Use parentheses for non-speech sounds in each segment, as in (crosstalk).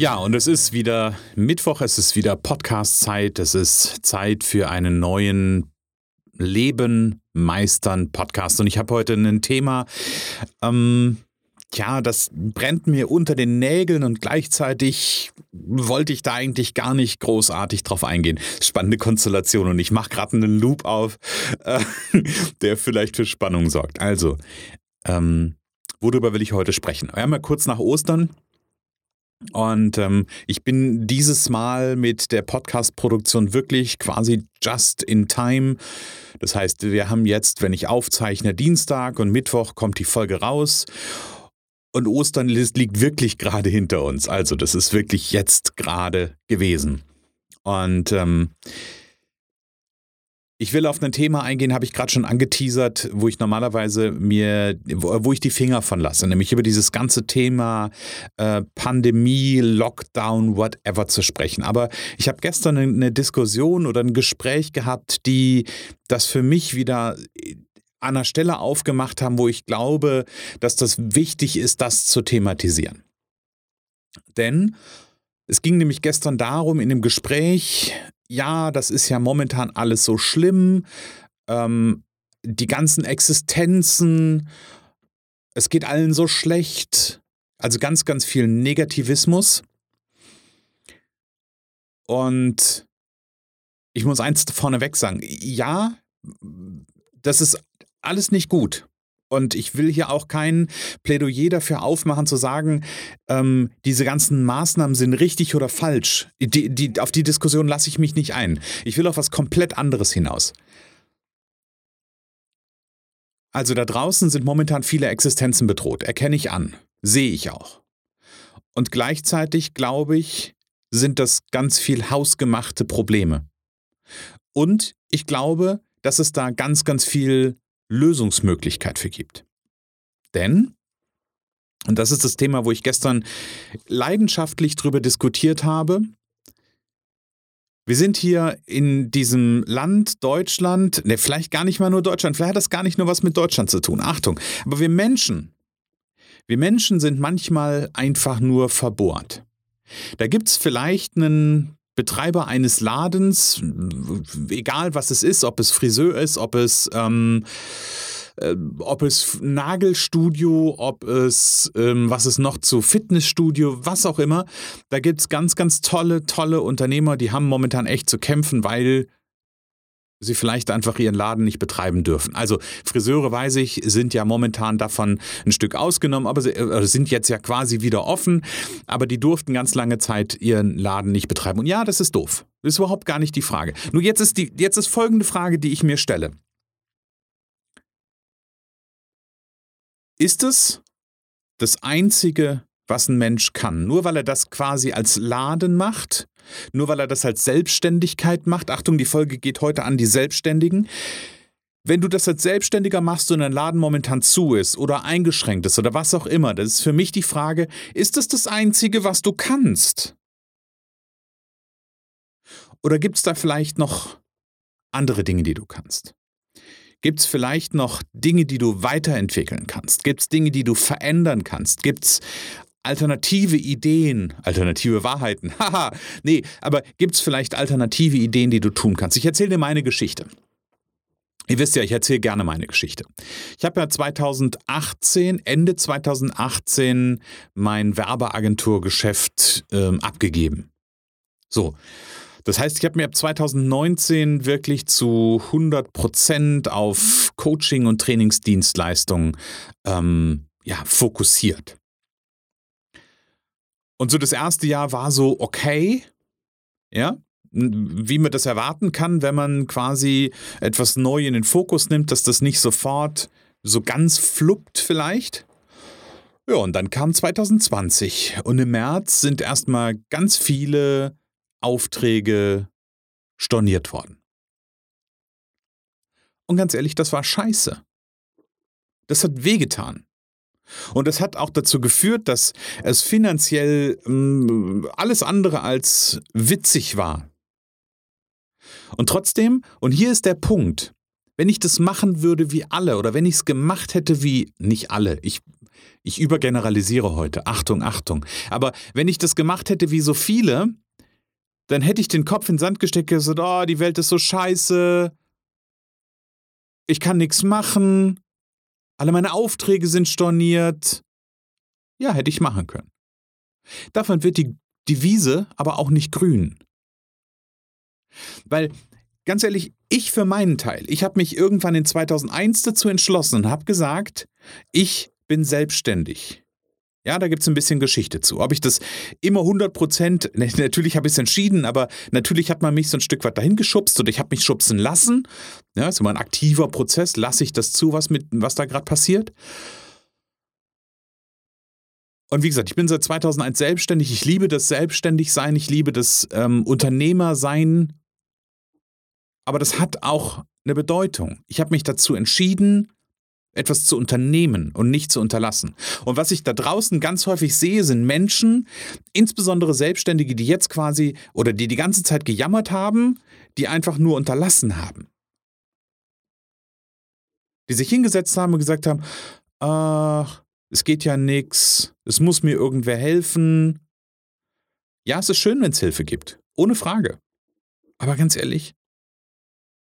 Ja, und es ist wieder Mittwoch, es ist wieder Podcast-Zeit, es ist Zeit für einen neuen Leben meistern Podcast. Und ich habe heute ein Thema, ähm, ja, das brennt mir unter den Nägeln und gleichzeitig wollte ich da eigentlich gar nicht großartig drauf eingehen. Spannende Konstellation und ich mache gerade einen Loop auf, äh, (laughs) der vielleicht für Spannung sorgt. Also, ähm, worüber will ich heute sprechen? Einmal kurz nach Ostern. Und ähm, ich bin dieses Mal mit der Podcast-Produktion wirklich quasi just in time. Das heißt, wir haben jetzt, wenn ich aufzeichne, Dienstag und Mittwoch kommt die Folge raus. Und Ostern liegt wirklich gerade hinter uns. Also das ist wirklich jetzt gerade gewesen. Und ähm, ich will auf ein Thema eingehen, habe ich gerade schon angeteasert, wo ich normalerweise mir, wo ich die Finger von lasse, nämlich über dieses ganze Thema äh, Pandemie, Lockdown, whatever zu sprechen. Aber ich habe gestern eine Diskussion oder ein Gespräch gehabt, die das für mich wieder an einer Stelle aufgemacht haben, wo ich glaube, dass das wichtig ist, das zu thematisieren. Denn es ging nämlich gestern darum, in dem Gespräch, ja, das ist ja momentan alles so schlimm, ähm, die ganzen Existenzen, es geht allen so schlecht, also ganz, ganz viel Negativismus. Und ich muss eins vorneweg sagen, ja, das ist alles nicht gut. Und ich will hier auch kein Plädoyer dafür aufmachen, zu sagen, ähm, diese ganzen Maßnahmen sind richtig oder falsch. Die, die, auf die Diskussion lasse ich mich nicht ein. Ich will auf was komplett anderes hinaus. Also da draußen sind momentan viele Existenzen bedroht, erkenne ich an, sehe ich auch. Und gleichzeitig glaube ich, sind das ganz viel hausgemachte Probleme. Und ich glaube, dass es da ganz, ganz viel Lösungsmöglichkeit für gibt. Denn, und das ist das Thema, wo ich gestern leidenschaftlich drüber diskutiert habe, wir sind hier in diesem Land Deutschland, ne, vielleicht gar nicht mal nur Deutschland, vielleicht hat das gar nicht nur was mit Deutschland zu tun. Achtung, aber wir Menschen, wir Menschen sind manchmal einfach nur verbohrt. Da gibt es vielleicht einen Betreiber eines Ladens, egal was es ist, ob es Friseur ist, ob es, ähm, äh, ob es Nagelstudio, ob es, ähm, was ist noch zu Fitnessstudio, was auch immer, da gibt es ganz, ganz tolle, tolle Unternehmer, die haben momentan echt zu kämpfen, weil sie vielleicht einfach ihren Laden nicht betreiben dürfen. Also Friseure, weiß ich, sind ja momentan davon ein Stück ausgenommen, aber sie äh, sind jetzt ja quasi wieder offen, aber die durften ganz lange Zeit ihren Laden nicht betreiben. Und ja, das ist doof. Das ist überhaupt gar nicht die Frage. Nur jetzt ist, die, jetzt ist folgende Frage, die ich mir stelle. Ist es das Einzige, was ein Mensch kann? Nur weil er das quasi als Laden macht? Nur weil er das als Selbstständigkeit macht. Achtung, die Folge geht heute an die Selbstständigen. Wenn du das als Selbstständiger machst und dein Laden momentan zu ist oder eingeschränkt ist oder was auch immer, das ist für mich die Frage, ist das das Einzige, was du kannst? Oder gibt es da vielleicht noch andere Dinge, die du kannst? Gibt es vielleicht noch Dinge, die du weiterentwickeln kannst? Gibt es Dinge, die du verändern kannst? Gibt es alternative Ideen, alternative Wahrheiten. (laughs) Haha, nee, aber gibt es vielleicht alternative Ideen, die du tun kannst? Ich erzähle dir meine Geschichte. Ihr wisst ja, ich erzähle gerne meine Geschichte. Ich habe ja 2018, Ende 2018, mein Werbeagenturgeschäft ähm, abgegeben. So. Das heißt, ich habe mir ab 2019 wirklich zu 100 Prozent auf Coaching und Trainingsdienstleistungen ähm, ja, fokussiert. Und so das erste Jahr war so okay, ja, wie man das erwarten kann, wenn man quasi etwas neu in den Fokus nimmt, dass das nicht sofort so ganz fluppt vielleicht. Ja, und dann kam 2020 und im März sind erstmal ganz viele Aufträge storniert worden. Und ganz ehrlich, das war scheiße. Das hat wehgetan. Und das hat auch dazu geführt, dass es finanziell mh, mm, alles andere als witzig war. Und trotzdem, und hier ist der Punkt, wenn ich das machen würde wie alle oder wenn ich es gemacht hätte wie nicht alle, ich, ich übergeneralisiere heute, Achtung, Achtung, aber wenn ich das gemacht hätte wie so viele, dann hätte ich den Kopf in den Sand gesteckt und gesagt, oh, die Welt ist so scheiße, ich kann nichts machen, alle meine Aufträge sind storniert. Ja, hätte ich machen können. Davon wird die, Wiese aber auch nicht grün. Weil, ganz ehrlich, ich für meinen Teil, ich habe mich irgendwann in 2001 dazu entschlossen und habe gesagt, ich bin selbstständig. Ja, da gibt es ein bisschen Geschichte zu. Ob ich das immer 100 Prozent, (laughs) ne, natürlich habe ich es entschieden, aber natürlich hat man mich so ein Stück weit dahin geschubst und ich habe mich schubsen lassen. Ja, ist immer ein aktiver Prozess. Lasse ich das zu, was, mit, was da gerade passiert? Und wie gesagt, ich bin seit 2001 selbstständig. Ich liebe das Selbstständigsein. Ich liebe das ähm, Unternehmersein. Aber das hat auch eine Bedeutung. Ich habe mich dazu entschieden, etwas zu unternehmen und nicht zu unterlassen. Und was ich da draußen ganz häufig sehe, sind Menschen, insbesondere Selbstständige, die jetzt quasi oder die die ganze Zeit gejammert haben, die einfach nur unterlassen haben. Die sich hingesetzt haben und gesagt haben, ach, es geht ja nichts, es muss mir irgendwer helfen. Ja, es ist schön, wenn es Hilfe gibt, ohne Frage. Aber ganz ehrlich,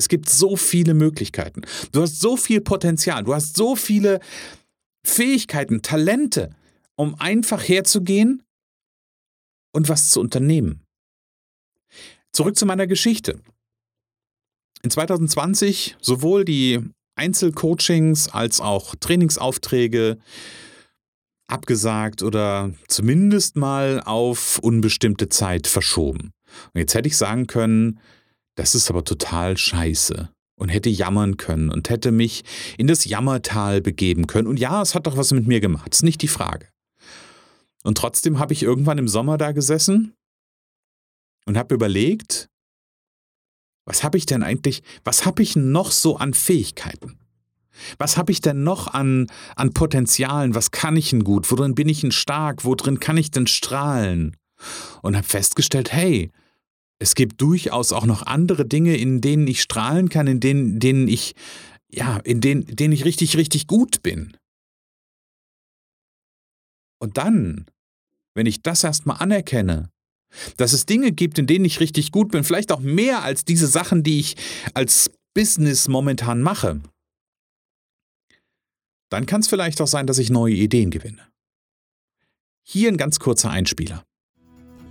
es gibt so viele Möglichkeiten. Du hast so viel Potenzial. Du hast so viele Fähigkeiten, Talente, um einfach herzugehen und was zu unternehmen. Zurück zu meiner Geschichte. In 2020 sowohl die Einzelcoachings als auch Trainingsaufträge abgesagt oder zumindest mal auf unbestimmte Zeit verschoben. Und jetzt hätte ich sagen können, das ist aber total scheiße. Und hätte jammern können und hätte mich in das Jammertal begeben können. Und ja, es hat doch was mit mir gemacht, ist nicht die Frage. Und trotzdem habe ich irgendwann im Sommer da gesessen und habe überlegt, was habe ich denn eigentlich, was habe ich noch so an Fähigkeiten? Was habe ich denn noch an, an Potenzialen? Was kann ich denn gut? Worin bin ich denn stark? Worin kann ich denn strahlen? Und habe festgestellt, hey, es gibt durchaus auch noch andere Dinge, in denen ich strahlen kann, in denen, denen ich, ja, in denen, denen ich richtig, richtig gut bin. Und dann, wenn ich das erstmal anerkenne, dass es Dinge gibt, in denen ich richtig gut bin, vielleicht auch mehr als diese Sachen, die ich als Business momentan mache, dann kann es vielleicht auch sein, dass ich neue Ideen gewinne. Hier ein ganz kurzer Einspieler.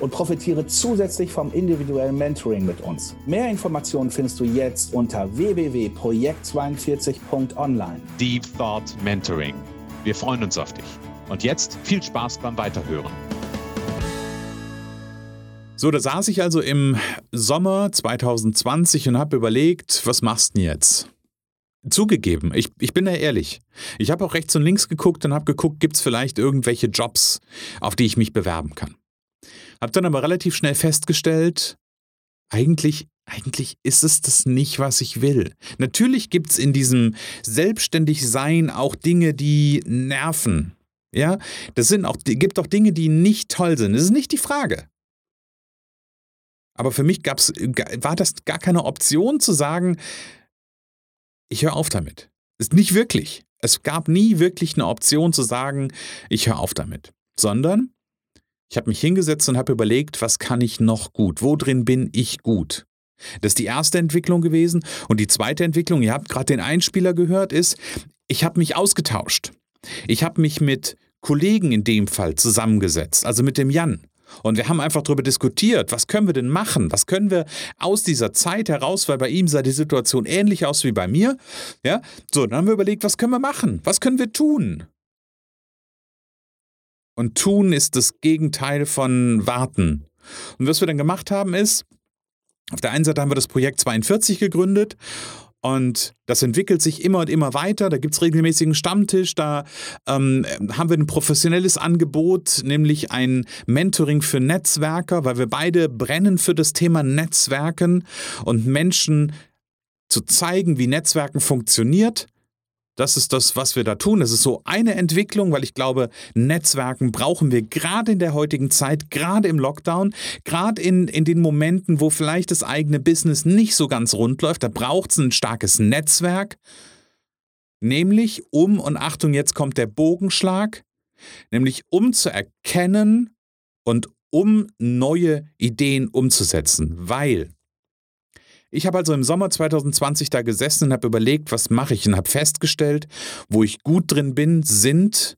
und profitiere zusätzlich vom individuellen Mentoring mit uns. Mehr Informationen findest du jetzt unter www.projekt42.online. Deep Thought Mentoring. Wir freuen uns auf dich. Und jetzt viel Spaß beim Weiterhören. So, da saß ich also im Sommer 2020 und habe überlegt, was machst du denn jetzt? Zugegeben, ich, ich bin da ehrlich. Ich habe auch rechts und links geguckt und habe geguckt, gibt es vielleicht irgendwelche Jobs, auf die ich mich bewerben kann. Hab dann aber relativ schnell festgestellt, eigentlich, eigentlich ist es das nicht, was ich will. Natürlich gibt es in diesem Selbstständigsein auch Dinge, die nerven. Ja, das sind auch, gibt auch Dinge, die nicht toll sind. Das ist nicht die Frage. Aber für mich gab's, war das gar keine Option zu sagen, ich höre auf damit. Ist nicht wirklich. Es gab nie wirklich eine Option zu sagen, ich höre auf damit. Sondern ich habe mich hingesetzt und habe überlegt, was kann ich noch gut? Wo drin bin ich gut? Das ist die erste Entwicklung gewesen. Und die zweite Entwicklung, ihr habt gerade den Einspieler gehört, ist, ich habe mich ausgetauscht. Ich habe mich mit Kollegen in dem Fall zusammengesetzt, also mit dem Jan. Und wir haben einfach darüber diskutiert, was können wir denn machen? Was können wir aus dieser Zeit heraus, weil bei ihm sah die Situation ähnlich aus wie bei mir. Ja, so, dann haben wir überlegt, was können wir machen? Was können wir tun? Und tun ist das Gegenteil von warten. Und was wir dann gemacht haben ist, auf der einen Seite haben wir das Projekt 42 gegründet und das entwickelt sich immer und immer weiter. Da gibt es regelmäßigen Stammtisch. Da ähm, haben wir ein professionelles Angebot, nämlich ein Mentoring für Netzwerker, weil wir beide brennen für das Thema Netzwerken und Menschen zu zeigen, wie Netzwerken funktioniert das ist das, was wir da tun. Das ist so eine Entwicklung, weil ich glaube, Netzwerken brauchen wir gerade in der heutigen Zeit, gerade im Lockdown, gerade in, in den Momenten, wo vielleicht das eigene Business nicht so ganz rund läuft. Da braucht es ein starkes Netzwerk. Nämlich um, und Achtung, jetzt kommt der Bogenschlag, nämlich um zu erkennen und um neue Ideen umzusetzen. Weil ich habe also im Sommer 2020 da gesessen und habe überlegt, was mache ich und habe festgestellt, wo ich gut drin bin, sind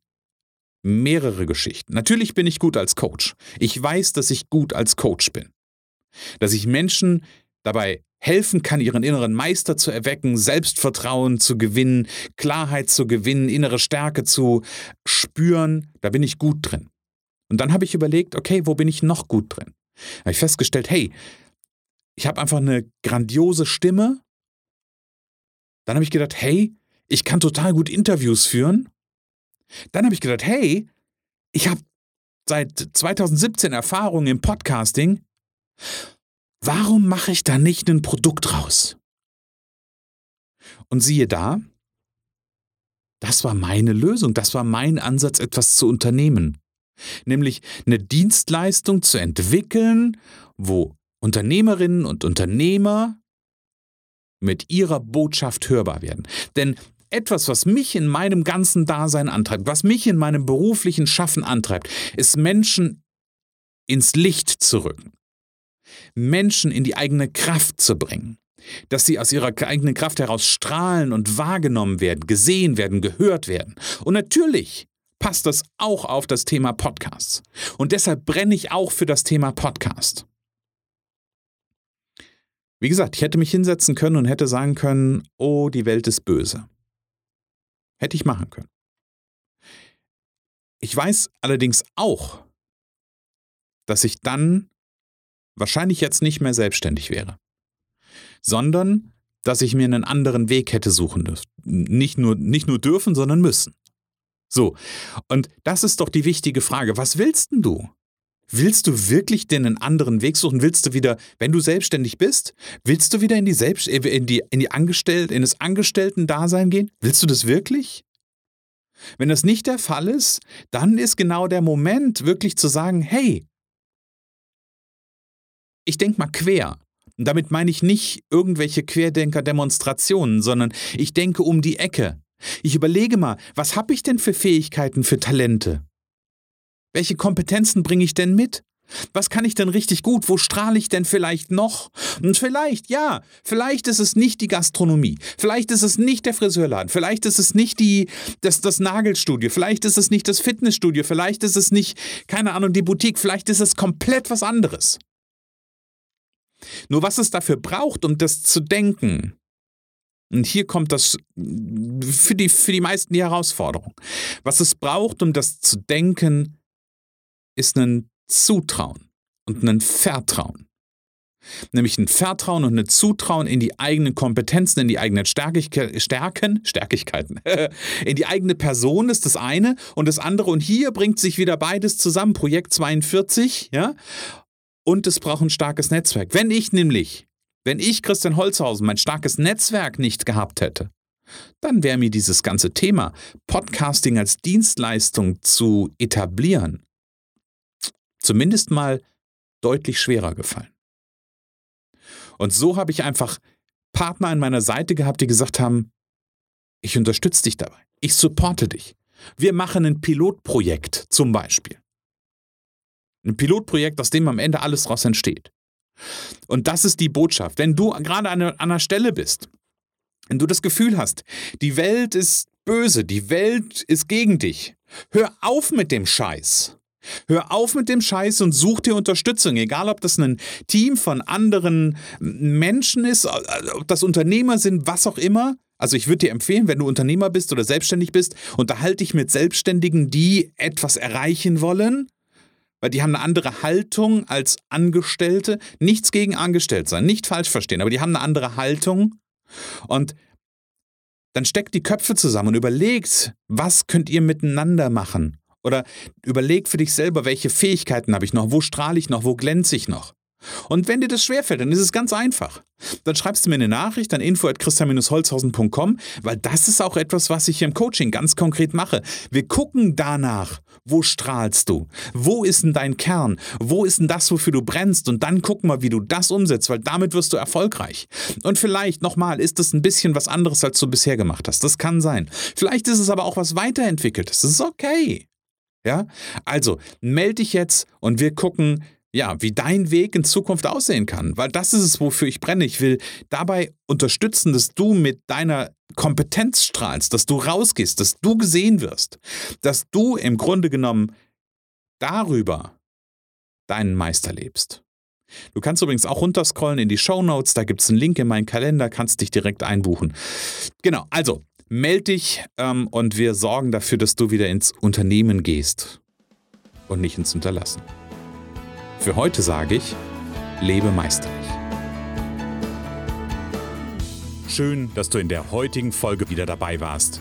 mehrere Geschichten. Natürlich bin ich gut als Coach. Ich weiß, dass ich gut als Coach bin. Dass ich Menschen dabei helfen kann, ihren inneren Meister zu erwecken, Selbstvertrauen zu gewinnen, Klarheit zu gewinnen, innere Stärke zu spüren. Da bin ich gut drin. Und dann habe ich überlegt, okay, wo bin ich noch gut drin? Da habe ich festgestellt, hey, ich habe einfach eine grandiose Stimme. Dann habe ich gedacht, hey, ich kann total gut Interviews führen. Dann habe ich gedacht, hey, ich habe seit 2017 Erfahrung im Podcasting. Warum mache ich da nicht ein Produkt raus? Und siehe da, das war meine Lösung, das war mein Ansatz, etwas zu unternehmen. Nämlich eine Dienstleistung zu entwickeln, wo Unternehmerinnen und Unternehmer mit ihrer Botschaft hörbar werden. Denn etwas, was mich in meinem ganzen Dasein antreibt, was mich in meinem beruflichen Schaffen antreibt, ist Menschen ins Licht zu rücken. Menschen in die eigene Kraft zu bringen. Dass sie aus ihrer eigenen Kraft heraus strahlen und wahrgenommen werden, gesehen werden, gehört werden. Und natürlich passt das auch auf das Thema Podcasts. Und deshalb brenne ich auch für das Thema Podcast. Wie gesagt, ich hätte mich hinsetzen können und hätte sagen können, oh, die Welt ist böse. Hätte ich machen können. Ich weiß allerdings auch, dass ich dann wahrscheinlich jetzt nicht mehr selbstständig wäre, sondern dass ich mir einen anderen Weg hätte suchen dürfen. Nicht nur, nicht nur dürfen, sondern müssen. So, und das ist doch die wichtige Frage. Was willst denn du? Willst du wirklich denn einen anderen Weg suchen? Willst du wieder, wenn du selbstständig bist, willst du wieder in die Selbst äh, in die in die Angestellten in das Angestellten-Dasein gehen? Willst du das wirklich? Wenn das nicht der Fall ist, dann ist genau der Moment, wirklich zu sagen, hey, ich denke mal quer. Und damit meine ich nicht irgendwelche Querdenker-Demonstrationen, sondern ich denke um die Ecke. Ich überlege mal, was habe ich denn für Fähigkeiten, für Talente? Welche Kompetenzen bringe ich denn mit? Was kann ich denn richtig gut? Wo strahle ich denn vielleicht noch? Und vielleicht, ja, vielleicht ist es nicht die Gastronomie, vielleicht ist es nicht der Friseurladen, vielleicht ist es nicht die, das, das Nagelstudio, vielleicht ist es nicht das Fitnessstudio, vielleicht ist es nicht, keine Ahnung, die Boutique, vielleicht ist es komplett was anderes. Nur was es dafür braucht, um das zu denken, und hier kommt das für die, für die meisten die Herausforderung. Was es braucht, um das zu denken, ist ein Zutrauen und ein Vertrauen. Nämlich ein Vertrauen und ein Zutrauen in die eigenen Kompetenzen, in die eigenen Stärkig Stärken, Stärkigkeiten, (laughs) in die eigene Person ist das eine und das andere. Und hier bringt sich wieder beides zusammen. Projekt 42, ja. Und es braucht ein starkes Netzwerk. Wenn ich nämlich, wenn ich Christian Holzhausen mein starkes Netzwerk nicht gehabt hätte, dann wäre mir dieses ganze Thema Podcasting als Dienstleistung zu etablieren zumindest mal deutlich schwerer gefallen. Und so habe ich einfach Partner an meiner Seite gehabt, die gesagt haben, ich unterstütze dich dabei, ich supporte dich. Wir machen ein Pilotprojekt zum Beispiel. Ein Pilotprojekt, aus dem am Ende alles daraus entsteht. Und das ist die Botschaft. Wenn du gerade an einer Stelle bist, wenn du das Gefühl hast, die Welt ist böse, die Welt ist gegen dich, hör auf mit dem Scheiß. Hör auf mit dem Scheiß und such dir Unterstützung, egal ob das ein Team von anderen Menschen ist, ob das Unternehmer sind, was auch immer. Also ich würde dir empfehlen, wenn du Unternehmer bist oder selbstständig bist, unterhalte dich mit Selbstständigen, die etwas erreichen wollen, weil die haben eine andere Haltung als Angestellte. Nichts gegen Angestellt sein, nicht falsch verstehen, aber die haben eine andere Haltung. Und dann steckt die Köpfe zusammen und überlegt, was könnt ihr miteinander machen? Oder überleg für dich selber, welche Fähigkeiten habe ich noch, wo strahle ich noch, wo glänze ich noch. Und wenn dir das schwerfällt, dann ist es ganz einfach. Dann schreibst du mir eine Nachricht an info.christian-holzhausen.com, weil das ist auch etwas, was ich hier im Coaching ganz konkret mache. Wir gucken danach, wo strahlst du? Wo ist denn dein Kern? Wo ist denn das, wofür du brennst? Und dann guck mal, wie du das umsetzt, weil damit wirst du erfolgreich. Und vielleicht, nochmal, ist das ein bisschen was anderes, als du bisher gemacht hast. Das kann sein. Vielleicht ist es aber auch was weiterentwickeltes. Das ist okay. Ja? Also, melde dich jetzt und wir gucken, ja, wie dein Weg in Zukunft aussehen kann, weil das ist es, wofür ich brenne. Ich will dabei unterstützen, dass du mit deiner Kompetenz strahlst, dass du rausgehst, dass du gesehen wirst, dass du im Grunde genommen darüber deinen Meister lebst. Du kannst übrigens auch runterscrollen in die Show Notes, da gibt es einen Link in meinen Kalender, kannst dich direkt einbuchen. Genau, also melde dich ähm, und wir sorgen dafür, dass du wieder ins Unternehmen gehst und nicht ins Unterlassen. Für heute sage ich, lebe meisterlich. Schön, dass du in der heutigen Folge wieder dabei warst.